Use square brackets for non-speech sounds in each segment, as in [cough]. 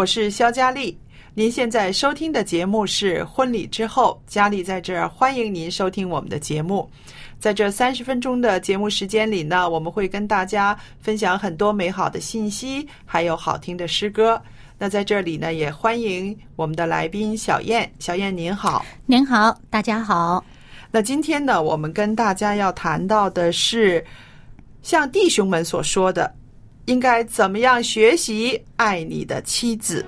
我是肖佳丽。您现在收听的节目是《婚礼之后》，佳丽在这儿欢迎您收听我们的节目。在这三十分钟的节目时间里呢，我们会跟大家分享很多美好的信息，还有好听的诗歌。那在这里呢，也欢迎我们的来宾小燕。小燕您好。您好，大家好。那今天呢，我们跟大家要谈到的是，像弟兄们所说的，应该怎么样学习爱你的妻子。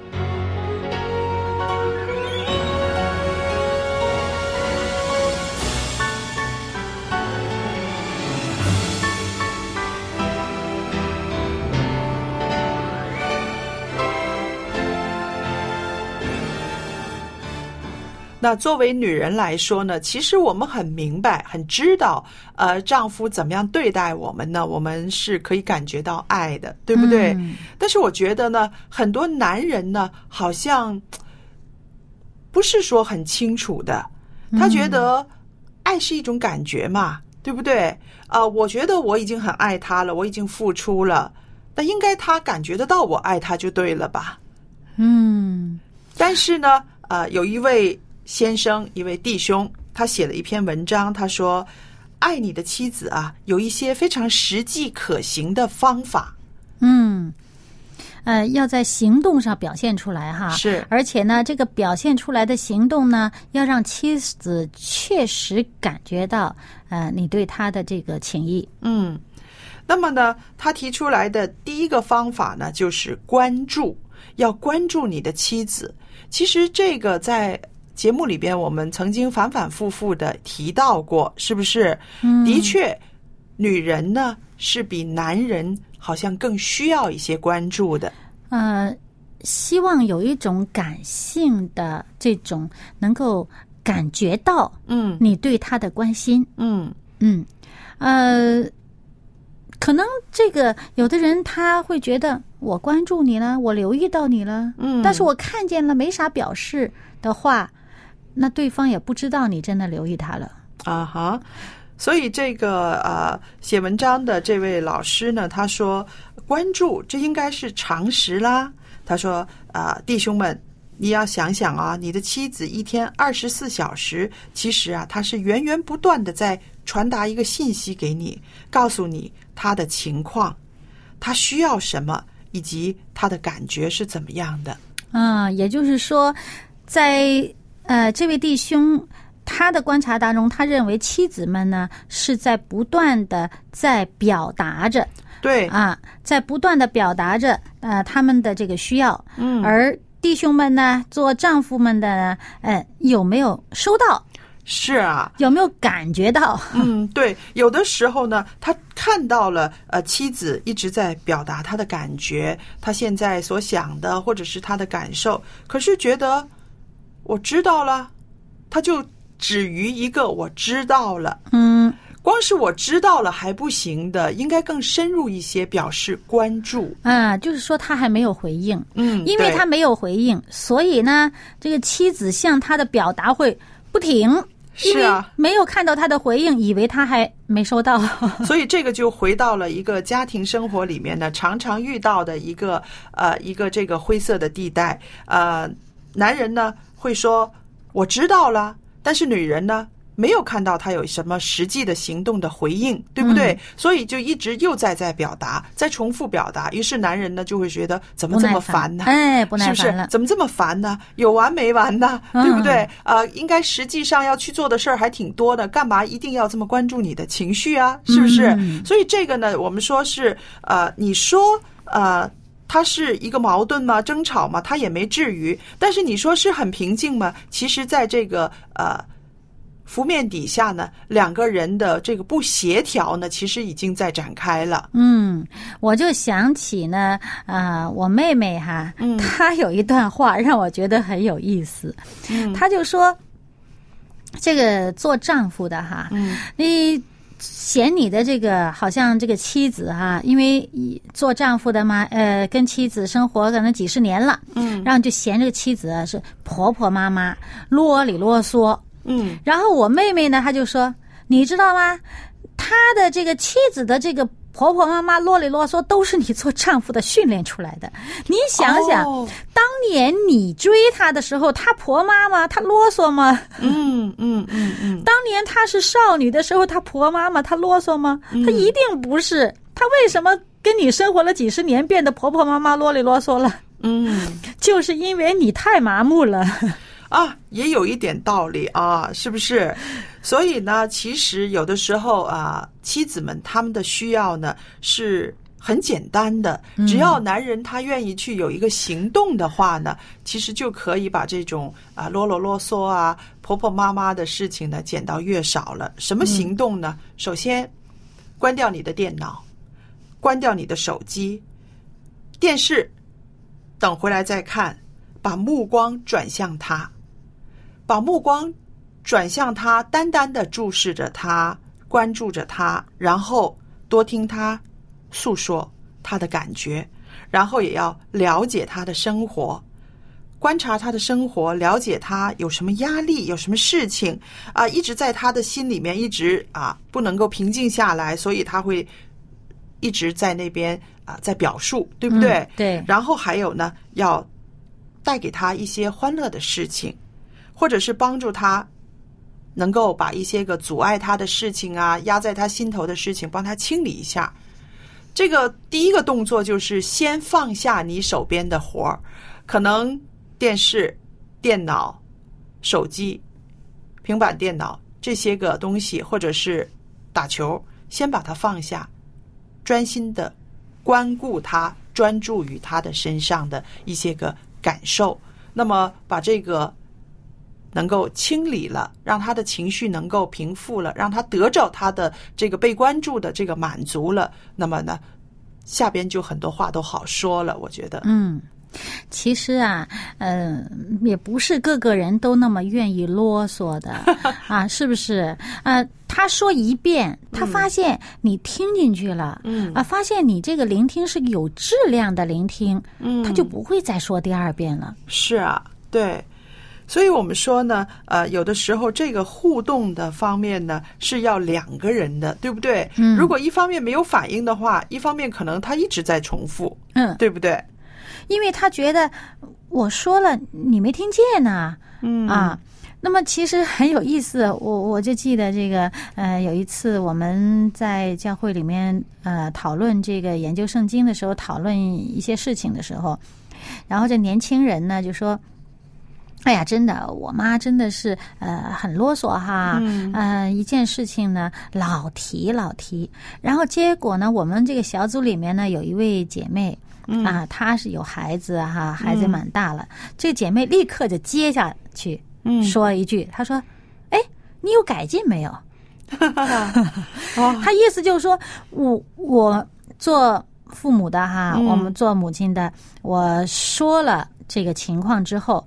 那作为女人来说呢，其实我们很明白、很知道，呃，丈夫怎么样对待我们呢？我们是可以感觉到爱的，对不对？嗯但是我觉得呢，很多男人呢，好像不是说很清楚的，他觉得爱是一种感觉嘛，对不对？啊、我觉得我已经很爱他了，我已经付出了，那应该他感觉得到我爱他就对了吧？嗯但是呢，呃，有一位先生，一位弟兄，他写了一篇文章，他说：“爱你的妻子啊，有一些非常实际可行的方法。嗯，呃，要在行动上表现出来哈。是而且呢，这个表现出来的行动呢，要让妻子确实感觉到，呃，你对他的这个情谊。嗯，那么呢，他提出来的第一个方法呢，就是关注，要关注你的妻子。其实这个在节目里边，我们曾经反反复复的提到过，是不是？嗯的确，女人呢是比男人好像更需要一些关注的。呃，希望有一种感性的这种能够感觉到嗯你对他的关心。嗯嗯，呃，可能这个有的人他会觉得我关注你了，我留意到你了，嗯但是我看见了没啥表示的话，那对方也不知道你真的留意他了。啊哈，所以这个呃写文章的这位老师呢，他说关注这应该是常识啦。他说啊、弟兄们，你要想想啊，你的妻子一天二十四小时，其实啊，她是源源不断的在传达一个信息给你，告诉你她的情况，她需要什么，以及她的感觉是怎么样的。嗯、也就是说，在呃这位弟兄他的观察当中，他认为妻子们呢是在不断的在表达着对，啊，在不断的表达着呃他们的这个需要，嗯，而弟兄们呢，做丈夫们的呢，呃，有没有收到？是啊，有没有感觉到？嗯，对，有的时候呢，他看到了呃妻子一直在表达他的感觉，他现在所想的或者是他的感受，可是觉得我知道了，他就止于一个我知道了。嗯光是我知道了还不行的，应该更深入一些，表示关注。啊，就是说他还没有回应，嗯因为他没有回应，所以呢，这个妻子向他的表达会不停，是啊没有看到他的回应，以为他还没收到。[laughs] 所以这个就回到了一个家庭生活里面呢，常常遇到的一个呃一个这个灰色的地带。呃，男人呢会说我知道了，但是女人呢没有看到他有什么实际的行动的回应，对不对？所以就一直又在在表达，在重复表达。于是男人呢就会觉得怎么这么烦呢？哎，不是不耐烦了？。是怎么这么烦呢？有完没完呢？嗯对不对？呃，应该实际上要去做的事儿还挺多的，干嘛一定要这么关注你的情绪啊？是不是？嗯所以这个呢，我们说是呃，你说呃。它是一个矛盾吗？争吵吗？它也没至于。但是你说是很平静吗？其实，在这个呃浮面底下呢，两个人的这个不协调呢，其实已经在展开了。嗯，我就想起呢，啊、我妹妹哈，嗯她有一段话让我觉得很有意思。嗯她就说，这个做丈夫的哈，嗯你嫌你的这个好像这个妻子哈，因为做丈夫的嘛，呃，跟妻子生活可能几十年了，嗯然后就嫌这个妻子啊是婆婆妈妈啰里啰嗦。嗯然后我妹妹呢，她就说，你知道吗？她的这个妻子的这个婆婆妈妈啰里啰嗦，都是你做丈夫的训练出来的。你想想，哦当年你追她的时候，她婆妈妈她啰嗦吗？嗯嗯嗯嗯，当年她是少女的时候，她婆妈妈她啰嗦吗？她一定不是。她为什么跟你生活了几十年，变得婆婆妈妈啰里啰嗦了？嗯。就是因为你太麻木了。啊，也有一点道理啊，是不是？所以呢，其实有的时候啊，妻子们他们的需要呢是很简单的，只要男人他愿意去有一个行动的话呢，其实就可以把这种啊啰啰啰嗦啊、婆婆妈妈的事情呢减到越少了。什么行动呢？首先，关掉你的电脑，关掉你的手机，电视，等回来再看，把目光转向他。把目光转向他，单单的注视着他，关注着他，然后多听他诉说他的感觉，然后也要了解他的生活，观察他的生活，了解他有什么压力，有什么事情啊，一直在他的心里面，一直啊不能够平静下来，所以他会一直在那边啊在表述，对不对？嗯对然后还有呢，要带给他一些欢乐的事情，或者是帮助他能够把一些个阻碍他的事情啊，压在他心头的事情，帮他清理一下。这个第一个动作就是先放下你手边的活儿，可能电视、电脑、手机、平板电脑这些个东西，或者是打球，先把它放下，专心的关顾他，专注于他的身上的一些个感受。那么把这个能够清理了，让他的情绪能够平复了，让他得着他的这个被关注的这个满足了，那么呢，下边就很多话都好说了。我觉得，嗯，其实啊，嗯、也不是个个人都那么愿意啰嗦的 [laughs] 啊，是不是？呃，他说一遍，他发现你听进去了，嗯啊，发现你这个聆听是有质量的聆听，嗯他就不会再说第二遍了。是啊，对。所以我们说呢，呃，有的时候这个互动的方面呢是要两个人的，对不对？嗯如果一方面没有反应的话，一方面可能他一直在重复，嗯，对不对？因为他觉得我说了你没听见呢、嗯啊。那么其实很有意思，我我就记得这个呃，有一次我们在教会里面呃讨论这个研究圣经的时候，讨论一些事情的时候，然后这年轻人呢就说。哎呀，真的，我妈真的是呃很啰嗦哈，嗯。呃一件事情呢老提老提，然后结果呢，我们这个小组里面呢有一位姐妹，嗯。啊，她是有孩子哈，孩子蛮大了，这个姐妹立刻就接下去，嗯。说一句，她说：“哎，你有改进没有？” [laughs] 哦。她意思就是说，我我做父母的哈，嗯。我们做母亲的，我说了这个情况之后。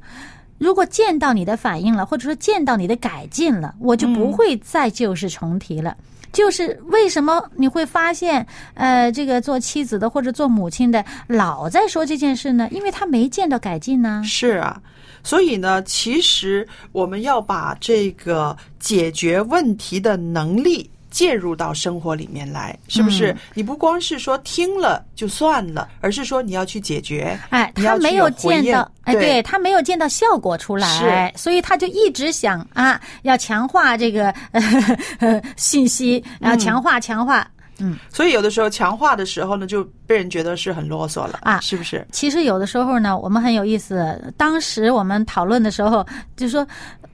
如果见到你的反应了，或者说见到你的改进了，我就不会再旧事重提了。就是为什么你会发现，呃，这个做妻子的或者做母亲的老在说这件事呢？因为他没见到改进呢。是啊，所以呢，其实我们要把这个解决问题的能力介入到生活里面来，是不是？嗯你不光是说听了就算了，而是说你要去解决。哎，他没有见到，哎，对对他没有见到效果出来，所以他就一直想啊，要强化这个呃 [laughs] 信息，然后强化强化。嗯所以有的时候强化的时候呢，就被人觉得是很啰嗦了啊是不是？其实有的时候呢，我们很有意思。当时我们讨论的时候，就说，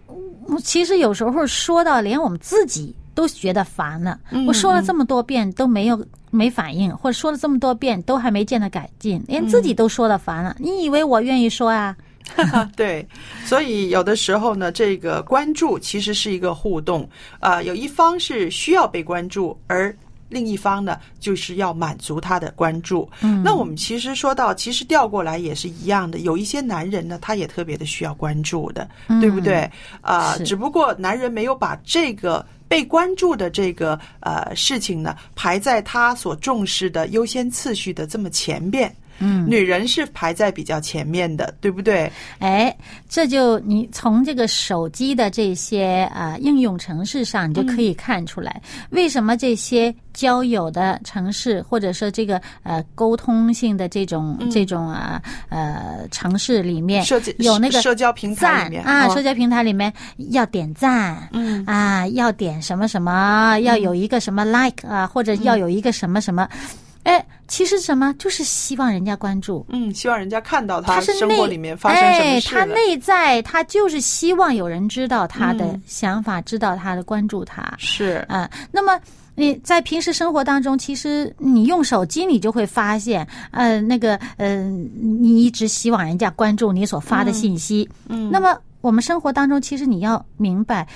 嗯其实有时候说到连我们自己都觉得烦了。嗯我说了这么多遍都没有没反应，或者说了这么多遍都还没见到改进，连自己都说了烦了。你以为我愿意说啊？[laughs] 对，所以有的时候呢，这个关注其实是一个互动啊、有一方是需要被关注，而另一方呢，就是要满足他的关注。嗯，那我们其实说到，其实调过来也是一样的，有一些男人呢，他也特别的需要关注的，对不对？啊、是只不过男人没有把这个。被关注的这个呃事情呢，排在他所重视的优先次序的这么前边，嗯，女人是排在比较前面的，对不对？哎，这就你从这个手机的这些啊、呃应用程式上，你就可以看出来，为什么这些交友的城市，或者说这个呃沟通性的这种、这种啊呃城市里面社有那个社交平台赞里面啊，哦。社交平台里面要点赞，嗯。啊，要点什么什么，要有一个什么 like 啊，或者要有一个什么什么。哎，其实什么就是希望人家关注，嗯，希望人家看到他是生活里面发生什么哎，他。内在他就是希望有人知道他的嗯想法，知道他的关注他是，嗯、那么你在平时生活当中，其实你用手机，你就会发现，呃，那个，呃，你一直希望人家关注你所发的信息。嗯，那么我们生活当中，其实你要明白。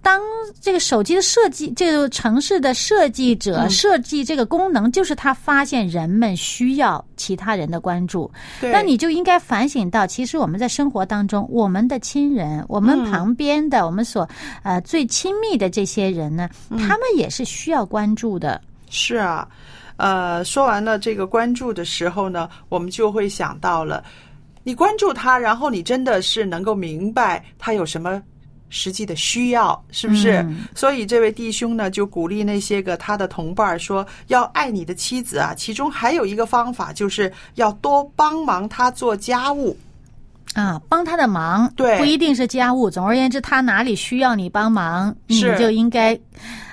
当这个手机的设计，这个城市的设计者嗯。设计这个功能，就是他发现人们需要其他人的关注，那你就应该反省到，其实我们在生活当中，我们的亲人，我们嗯。旁边的，我们所呃最亲密的这些人呢，嗯。他们也是需要关注的。是啊，呃，说完了这个关注的时候呢，我们就会想到了，你关注他，然后你真的是能够明白他有什么。实际的需要是不是？嗯所以这位弟兄呢，就鼓励那些个他的同伴说，要爱你的妻子啊。其中还有一个方法，就是要多帮忙他做家务。啊，帮他的忙，对不一定是家务。总而言之，他哪里需要你帮忙，你就应该，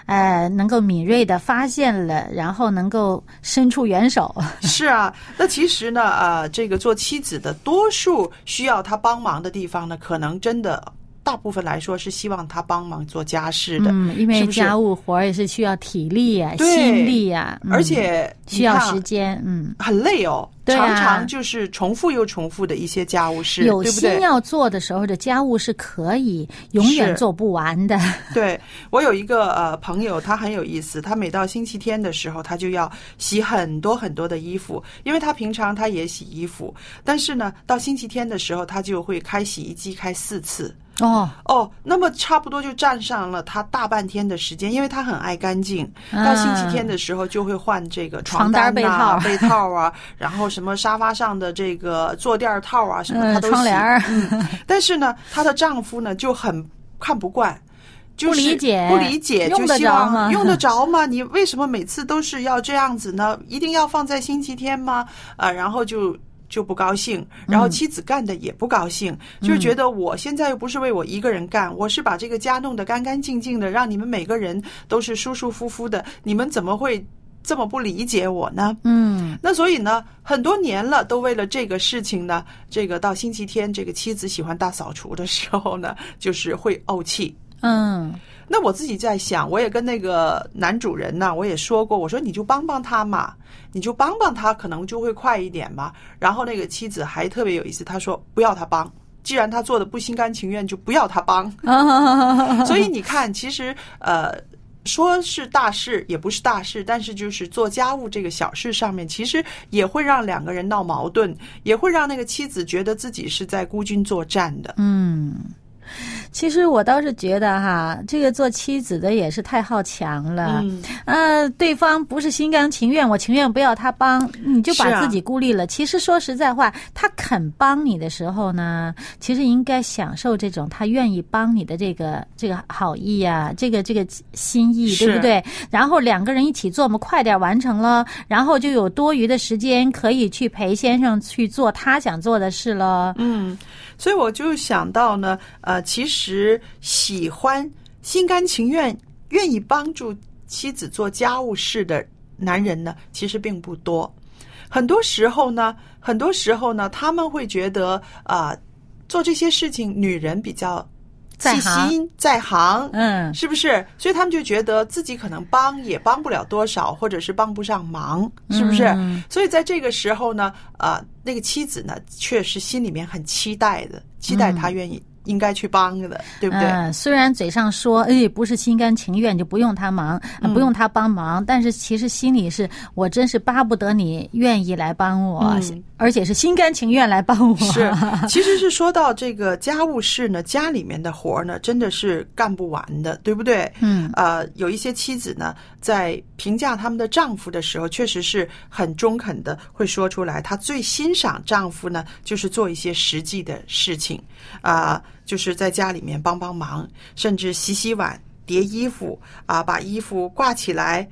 呃，能够敏锐的发现了，然后能够伸出援手。[laughs] 是啊，那其实呢，呃，这个做妻子的多数需要他帮忙的地方呢，可能真的大部分来说是希望他帮忙做家事的，嗯，因为家务活也是需要体力呀、对心力呀、嗯而且需要时间。嗯。很累哦，对啊常常就是重复又重复的一些家务事，有？心要做的时候，的家务是可以永远做不完的。对我有一个呃朋友，他很有意思，他每到星期天的时候，他就要洗很多很多的衣服，因为他平常他也洗衣服，但是呢，到星期天的时候，他就会开洗衣机开四次。哦，哦，那么差不多就占上了他大半天的时间，因为他很爱干净。到星期天的时候就会换这个床单单啊、被 [laughs] 被套啊，然后什么沙发上的这个坐垫套啊，什么嗯他都洗。窗帘儿嗯，但是呢，她的丈夫呢就很看不惯。就是不理解不理解，就希望 [laughs] 用得着吗？你为什么每次都是要这样子呢？一定要放在星期天吗？啊，然后就就不高兴，然后妻子干的也不高兴，就是觉得我现在又不是为我一个人干，我是把这个家弄得干干净净的，让你们每个人都是舒舒服服的，你们怎么会这么不理解我呢？嗯，那所以呢，很多年了，都为了这个事情呢，这个到星期天，这个妻子喜欢大扫除的时候呢，就是会怄气。嗯，那我自己在想，我也跟那个男主人呢，我也说过，我说你就帮帮他嘛，你就帮帮他，可能就会快一点嘛。然后那个妻子还特别有意思，她说不要他帮，既然他做的不心甘情愿，就不要他帮。所以你看，其实呃。说是大事也不是大事，但是就是做家务这个小事上面，其实也会让两个人闹矛盾，也会让那个妻子觉得自己是在孤军作战的。嗯，[laughs] 其实我倒是觉得哈，这个做妻子的也是太好强了。嗯，呃，对方不是心甘情愿，我情愿不要他帮，你就把自己孤立了。其实说实在话，他肯帮你的时候呢，其实应该享受这种他愿意帮你的这个这个好意呀、这个这个心意，对不对？然后两个人一起做，我们快点完成了，然后就有多余的时间可以去陪先生去做他想做的事了。嗯，所以我就想到呢，呃，其实喜欢、心甘情愿、愿意帮助妻子做家务事的男人呢，其实并不多。很多时候呢，很多时候呢，他们会觉得啊、呃做这些事情，女人比较细在行心在行，嗯，是不是？所以他们就觉得自己可能帮也帮不了多少，或者是帮不上忙，是不是？嗯所以在这个时候呢，啊、那个妻子呢，确实心里面很期待的，期待他愿意、应该去帮的，对不对？嗯，虽然嘴上说，哎，不是心甘情愿就不用他忙，呃不用他帮忙，但是其实心里是我真是巴不得你愿意来帮我，嗯而且是心甘情愿来帮我。是，[laughs] 其实是说到这个家务事呢，家里面的活儿呢，真的是干不完的，对不对？嗯，呃，有一些妻子呢，在评价他们的丈夫的时候，确实是很中肯的，会说出来，她最欣赏丈夫呢，就是做一些实际的事情，啊、就是在家里面帮帮忙，甚至洗洗碗、叠衣服啊、把衣服挂起来。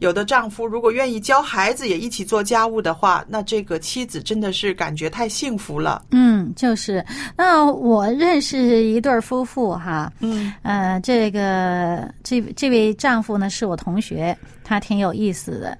有的丈夫如果愿意教孩子也一起做家务的话，那这个妻子真的是感觉太幸福了。嗯，就是。那我认识一对夫妇哈，嗯呃，这个这这位丈夫呢是我同学，他挺有意思的。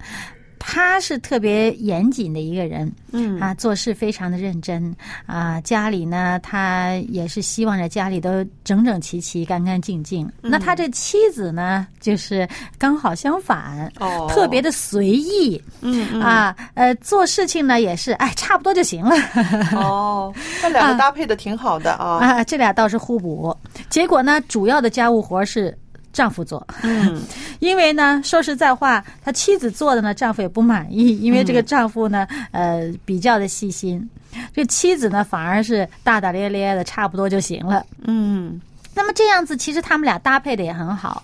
他是特别严谨的一个人，嗯啊，做事非常的认真啊。家里呢，他也是希望着家里都整整齐齐、干干净净。那他这妻子呢，就是刚好相反，哦特别的随意嗯嗯啊。呃，做事情呢也是，哎，差不多就行了哦，[laughs] 那两个搭配的挺好的啊。啊。这俩倒是互补。结果呢，主要的家务活是丈夫做。嗯。[laughs] 因为呢，说实在话，他妻子做的呢，丈夫也不满意，因为这个丈夫呢，呃，比较的细心，这妻子呢，反而是大大咧咧的，差不多就行了。嗯。那么这样子，其实他们俩搭配的也很好，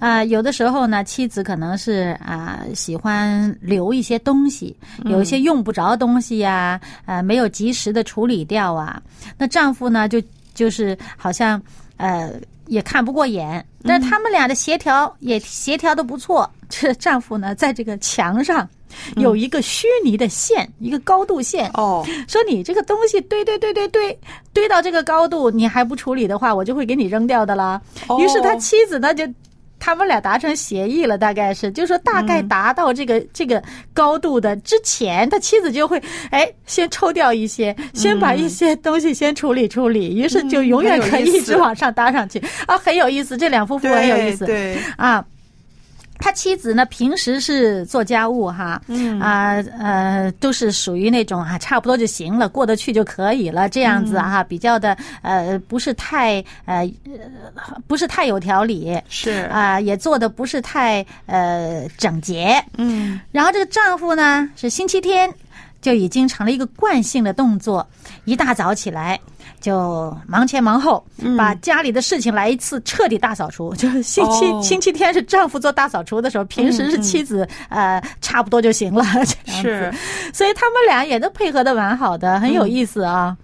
啊、有的时候呢，妻子可能是啊、喜欢留一些东西，有一些用不着东西呀、呃，没有及时的处理掉啊，那丈夫呢，就就是好像呃也看不过眼，但是他们俩的协调也协调的不错。[laughs] 这丈夫呢，在这个墙上有一个虚拟的线，一个高度线，哦说你这个东西堆堆堆堆堆堆到这个高度，你还不处理的话，我就会给你扔掉的啦。哦于是他妻子呢就。他们俩达成协议了，大概是，就说大概达到这个、这个高度的之前，他妻子就会哎先抽掉一些，先把一些东西先处理处理，于是就永远可以一直往上搭上去、啊，很有意思，这两夫妇很有意思，对，啊。他妻子呢，平时是做家务哈，嗯。啊呃，都是属于那种啊，差不多就行了，过得去就可以了，这样子哈、比较的呃，不是太呃，呃不是太有条理是。啊、也做的不是太呃整洁。嗯。然后这个丈夫呢，是星期天就已经成了一个惯性的动作，一大早起来就忙前忙后，把家里的事情来一次彻底大扫除。[laughs] 就是星期、哦星期天是丈夫做大扫除的时候，平时是妻子、呃差不多就行了，[laughs] 这样子。是，所以他们俩也都配合的蛮好的，很有意思啊。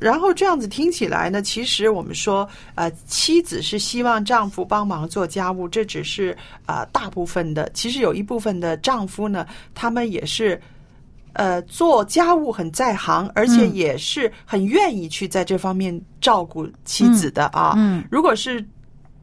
然后这样子听起来呢，其实我们说，呃，妻子是希望丈夫帮忙做家务，这只是啊、呃大部分的。其实有一部分的丈夫呢，他们也是。呃，做家务很在行，而且也是很愿意去在这方面照顾妻子的啊。嗯如果是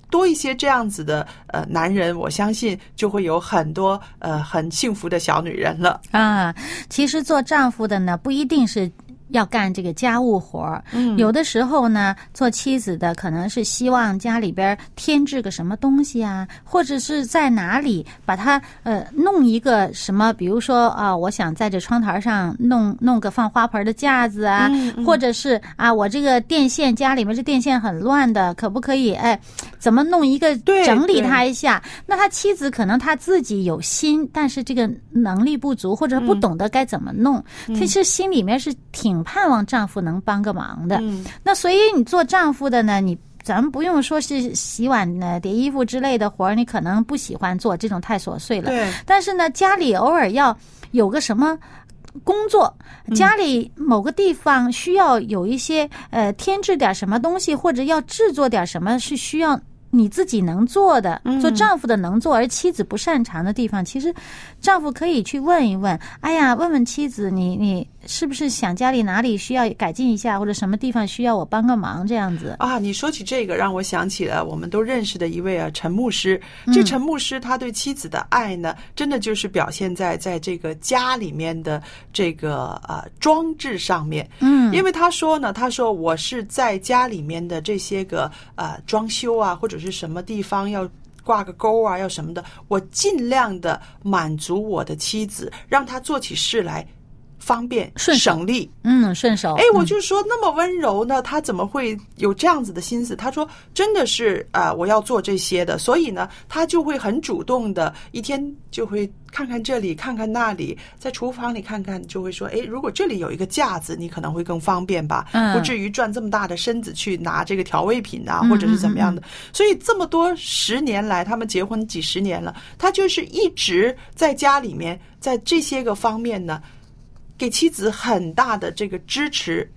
多一些这样子的呃男人，我相信就会有很多呃很幸福的小女人了。啊，其实做丈夫的呢，不一定是要干这个家务活儿，嗯。有的时候呢，做妻子的可能是希望家里边添置个什么东西啊，或者是在哪里把它呃弄一个什么，比如说啊，我想在这窗台上弄弄个放花盆的架子啊，嗯或者是啊，我这个电线家里面这电线很乱的，可不可以哎，怎么弄一个对整理他一下？那他妻子可能他自己有心，但是这个能力不足，或者不懂得该怎么弄，其实心里面是挺盼望丈夫能帮个忙的。嗯那所以你做丈夫的呢，你咱们不用说是洗碗呢、叠衣服之类的活儿，你可能不喜欢做，这种太琐碎了。对，但是呢，家里偶尔要有个什么。工作，家里某个地方需要有一些呃添置点什么东西，或者要制作点什么，是需要你自己能做的，做丈夫的能做，而妻子不擅长的地方，其实丈夫可以去问一问。哎呀，问问妻子，你你是不是想家里哪里需要改进一下，或者什么地方需要我帮个忙这样子？啊，你说起这个，让我想起了我们都认识的一位啊陈牧师。这陈牧师他对妻子的爱呢，真的就是表现在在这个家里面的这个呃装置上面。嗯，因为他说呢，他说我是在家里面的这些个呃装修啊，或者是什么地方要。挂个钩啊，要什么的，我尽量的满足我的妻子，让她做起事来方便、顺省力。嗯，顺手。哎，我就说那么温柔呢，他怎么会有这样子的心思？他说真的是啊、我要做这些的，所以呢，他就会很主动的，一天就会看看这里，看看那里，在厨房里看看，就会说，哎，如果这里有一个架子，你可能会更方便吧，嗯不至于转这么大的身子去拿这个调味品啊，嗯或者是怎么样的。所以这么多十年来，他们结婚几十年了，他就是一直在家里面，在这些个方面呢。给妻子很大的这个支持，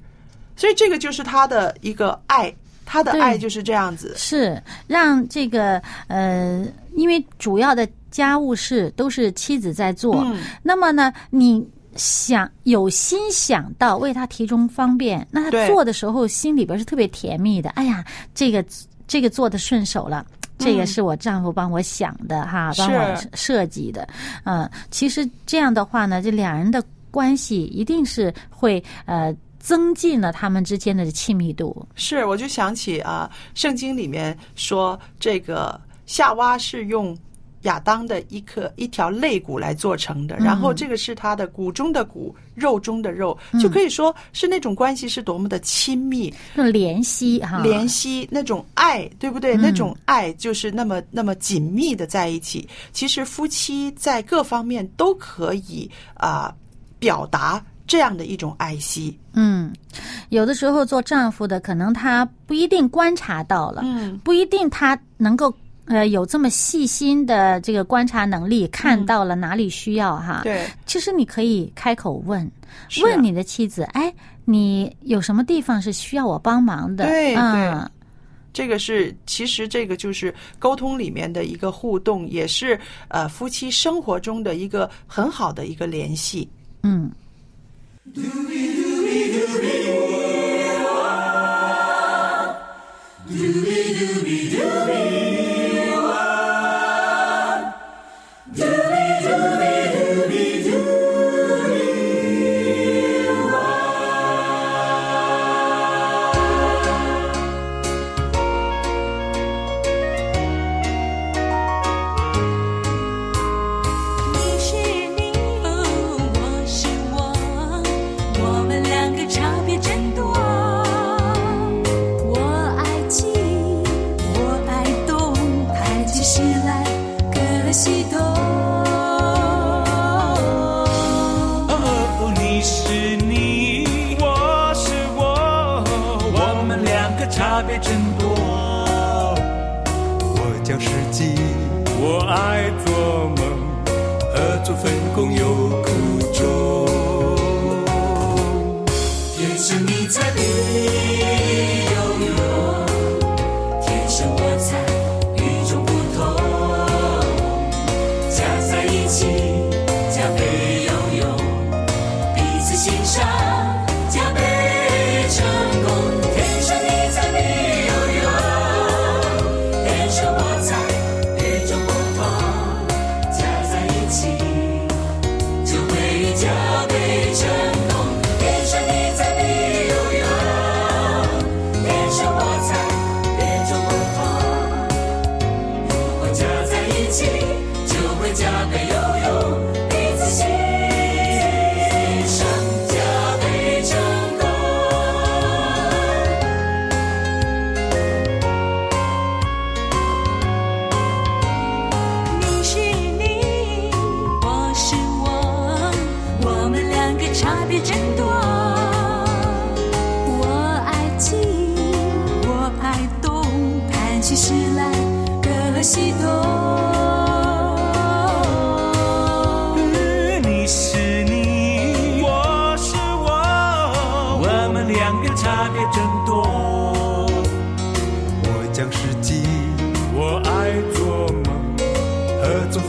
所以这个就是他的一个爱，他的爱就是这样子。是让这个呃，因为主要的家务事都是妻子在做，嗯那么呢，你想有心想到为他提供方便，那他做的时候心里边是特别甜蜜的。哎呀，这个这个做的顺手了。这个是我丈夫帮我想的哈，帮我设计的。嗯，其实这样的话呢，这两人的关系一定是会呃增进了他们之间的亲密度。是，我就想起啊，圣经里面说这个夏娃是用亚当的一颗一条肋骨来做成的，然后这个是他的骨中的骨，肉中的肉，就可以说是那种关系是多么的亲密，那种怜惜哈，怜惜那种爱，对不对？那种爱就是那么那么紧密的在一起。其实夫妻在各方面都可以啊、表达这样的一种爱惜。嗯，有的时候做丈夫的，可能他不一定观察到了，嗯，不一定他能够呃有这么细心的这个观察能力，看到了哪里需要哈。，对，其实你可以开口问，啊问你的妻子，哎，你有什么地方是需要我帮忙的？对嗯，这个是其实这个就是沟通里面的一个互动，也是呃夫妻生活中的一个很好的一个联系。嗯。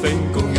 天空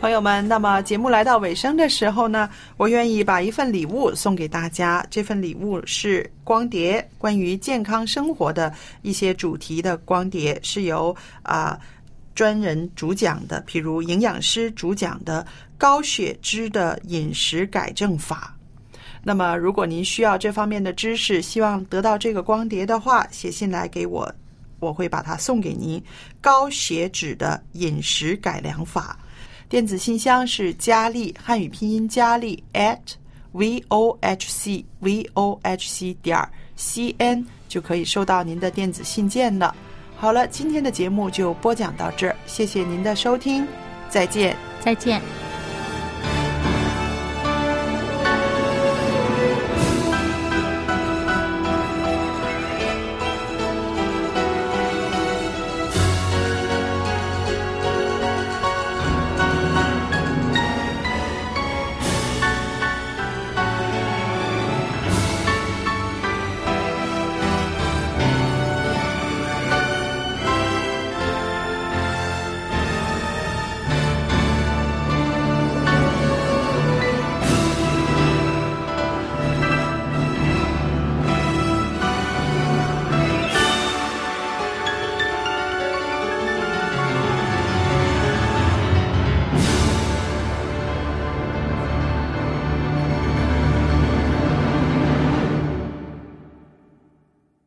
朋友们，那么节目来到尾声的时候呢，我愿意把一份礼物送给大家。这份礼物是光碟，关于健康生活的一些主题的光碟，是由啊、专人主讲的，譬如营养师主讲的高血脂的饮食改正法。那么，如果您需要这方面的知识，希望得到这个光碟的话，写信来给我，我会把它送给您。高血脂的饮食改良法，电子信箱是佳丽汉语拼音佳丽 at v o h c v o h c 点儿 c n 就可以收到您的电子信件了。好了，今天的节目就播讲到这儿，谢谢您的收听，再见。再见。